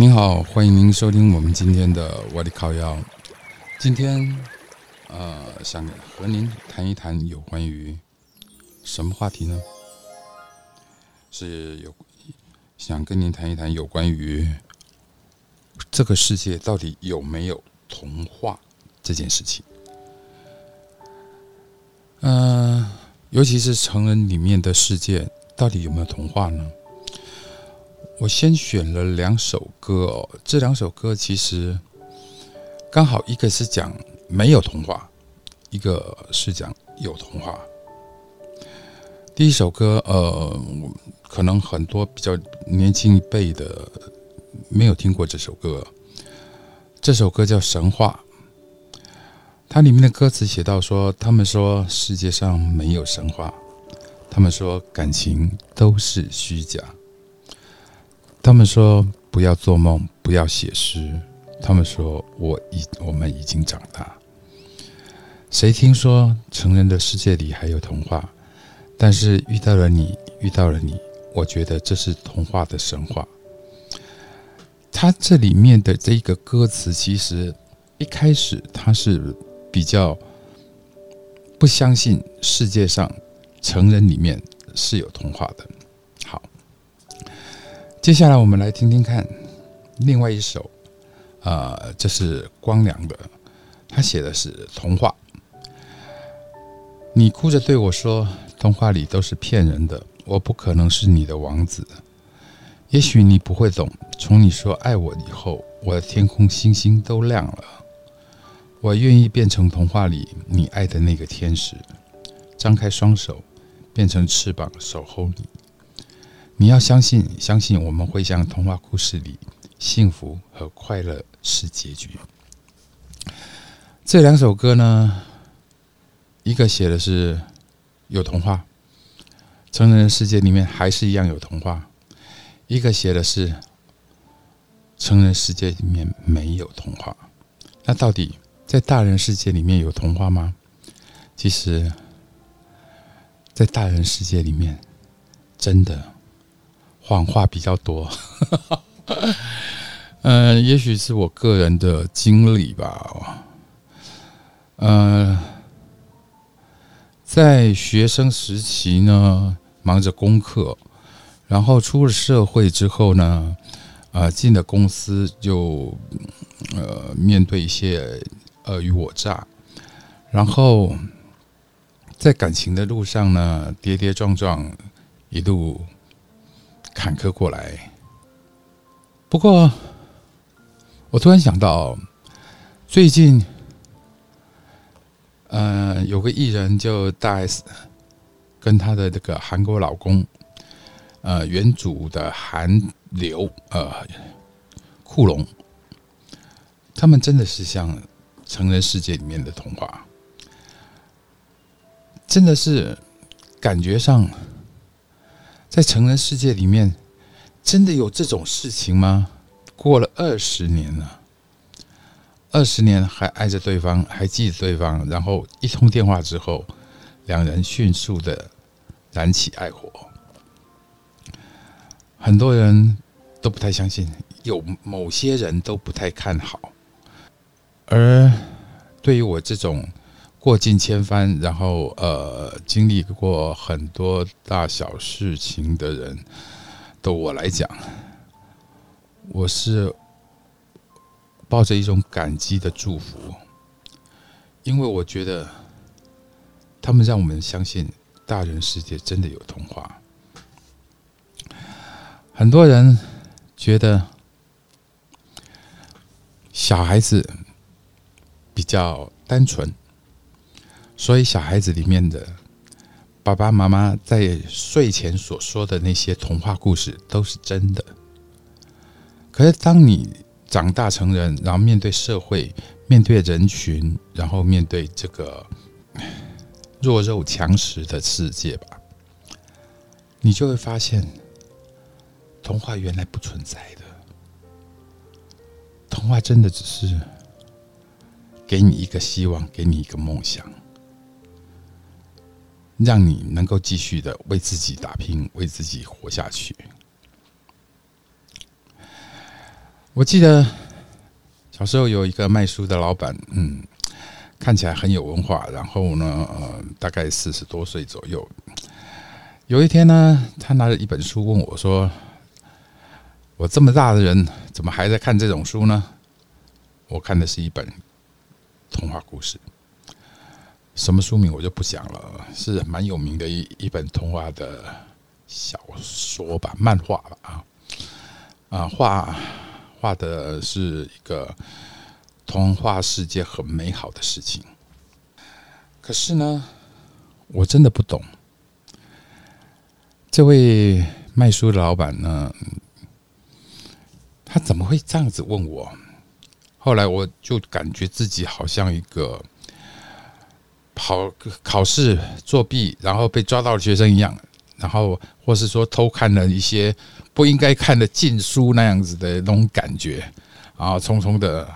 您好，欢迎您收听我们今天的我的烤药。今天，呃，想和您谈一谈有关于什么话题呢？是有想跟您谈一谈有关于这个世界到底有没有童话这件事情。嗯，尤其是成人里面的世界，到底有没有童话呢？我先选了两首歌哦，这两首歌其实刚好一个是讲没有童话，一个是讲有童话。第一首歌，呃，可能很多比较年轻一辈的没有听过这首歌。这首歌叫《神话》，它里面的歌词写到说：“他们说世界上没有神话，他们说感情都是虚假。”他们说不要做梦，不要写诗。他们说我已我们已经长大。谁听说成人的世界里还有童话？但是遇到了你，遇到了你，我觉得这是童话的神话。它这里面的这个歌词，其实一开始他是比较不相信世界上成人里面是有童话的。接下来我们来听听看，另外一首，啊，这是光良的，他写的是童话。你哭着对我说，童话里都是骗人的，我不可能是你的王子。也许你不会懂，从你说爱我以后，我的天空星星都亮了。我愿意变成童话里你爱的那个天使，张开双手，变成翅膀守候你。你要相信，相信我们会像童话故事里，幸福和快乐是结局。这两首歌呢，一个写的是有童话，成人世界里面还是一样有童话；一个写的是成人世界里面没有童话。那到底在大人世界里面有童话吗？其实，在大人世界里面，真的。谎话比较多，嗯，也许是我个人的经历吧。嗯，在学生时期呢，忙着功课，然后出了社会之后呢，啊，进了公司就呃面对一些尔虞我诈，然后在感情的路上呢，跌跌撞撞，一路。坎坷过来，不过我突然想到，最近，呃，有个艺人就大 S，跟她的这个韩国老公，呃，原主的韩流，呃，库龙，他们真的是像成人世界里面的童话，真的是感觉上。在成人世界里面，真的有这种事情吗？过了二十年了，二十年还爱着对方，还记得对方，然后一通电话之后，两人迅速的燃起爱火。很多人都不太相信，有某些人都不太看好，而对于我这种。过尽千帆，然后呃，经历过很多大小事情的人，对我来讲，我是抱着一种感激的祝福，因为我觉得他们让我们相信大人世界真的有童话。很多人觉得小孩子比较单纯。所以，小孩子里面的爸爸妈妈在睡前所说的那些童话故事都是真的。可是，当你长大成人，然后面对社会、面对人群，然后面对这个弱肉强食的世界吧，你就会发现，童话原来不存在的。童话真的只是给你一个希望，给你一个梦想。让你能够继续的为自己打拼，为自己活下去。我记得小时候有一个卖书的老板，嗯，看起来很有文化，然后呢，呃，大概四十多岁左右。有一天呢，他拿着一本书问我说：“我这么大的人，怎么还在看这种书呢？”我看的是一本童话故事，什么书名我就不讲了，是蛮有名的一一本童话的小说吧，漫画吧，啊啊画。画的是一个童话世界很美好的事情，可是呢，我真的不懂。这位卖书的老板呢，他怎么会这样子问我？后来我就感觉自己好像一个跑考试作弊，然后被抓到的学生一样，然后或是说偷看了一些。不应该看的禁书那样子的那种感觉，然后匆匆的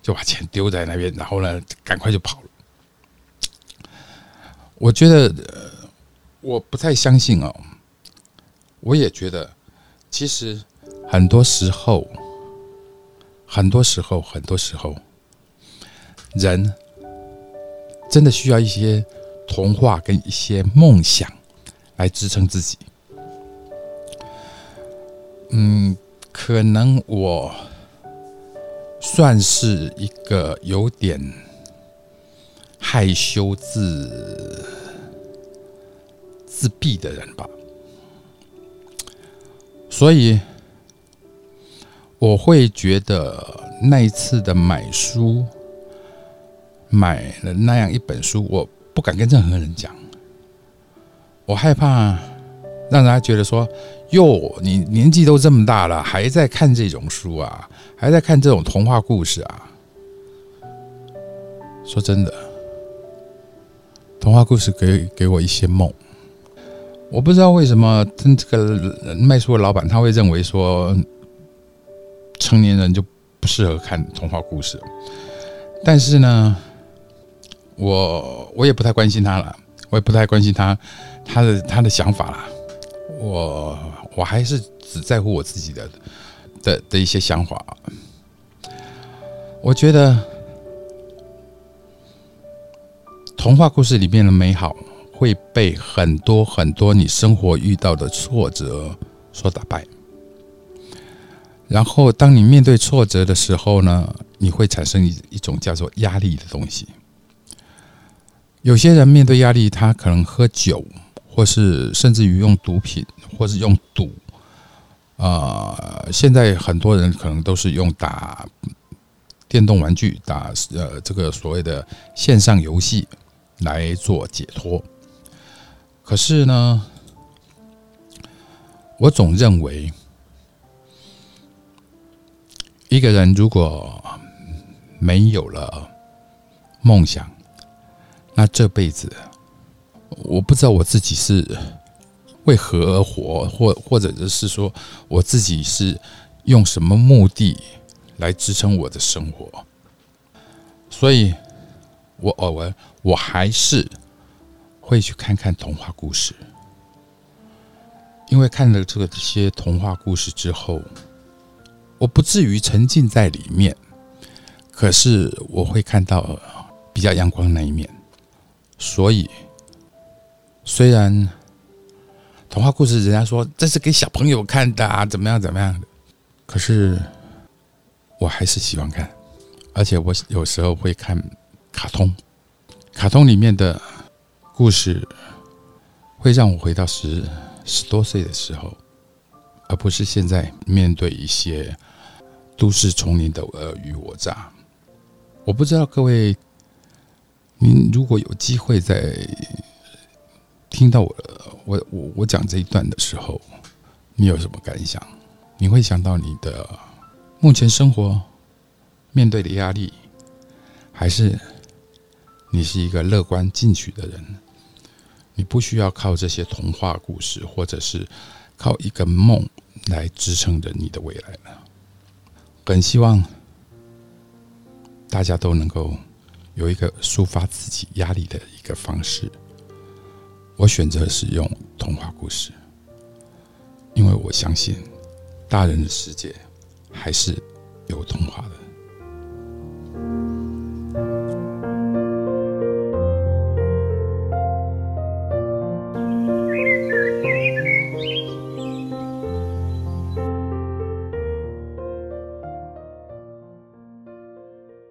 就把钱丢在那边，然后呢，赶快就跑了。我觉得我不太相信哦，我也觉得，其实很多时候，很多时候，很多时候，人真的需要一些童话跟一些梦想来支撑自己。嗯，可能我算是一个有点害羞、自自闭的人吧，所以我会觉得那一次的买书，买了那样一本书，我不敢跟任何人讲，我害怕让大家觉得说。哟，你年纪都这么大了，还在看这种书啊？还在看这种童话故事啊？说真的，童话故事给给我一些梦。我不知道为什么，这个卖书的老板他会认为说，成年人就不适合看童话故事。但是呢，我我也不太关心他了，我也不太关心他他的他的想法了。我。我还是只在乎我自己的的的一些想法。我觉得童话故事里面的美好会被很多很多你生活遇到的挫折所打败。然后，当你面对挫折的时候呢，你会产生一一种叫做压力的东西。有些人面对压力，他可能喝酒。或是甚至于用毒品，或是用赌，啊，现在很多人可能都是用打电动玩具、打呃这个所谓的线上游戏来做解脱。可是呢，我总认为，一个人如果没有了梦想，那这辈子。我不知道我自己是为何而活，或或者是说我自己是用什么目的来支撑我的生活，所以我偶尔我还是会去看看童话故事，因为看了这个这些童话故事之后，我不至于沉浸在里面，可是我会看到比较阳光那一面，所以。虽然童话故事人家说这是给小朋友看的啊，怎么样怎么样的，可是我还是喜欢看，而且我有时候会看卡通，卡通里面的故事会让我回到十十多岁的时候，而不是现在面对一些都市丛林的尔虞我诈。我不知道各位，您如果有机会在。听到我我我我讲这一段的时候，你有什么感想？你会想到你的目前生活面对的压力，还是你是一个乐观进取的人？你不需要靠这些童话故事，或者是靠一个梦来支撑着你的未来呢？很希望大家都能够有一个抒发自己压力的一个方式。我选择使用童话故事，因为我相信大人的世界还是有童话的。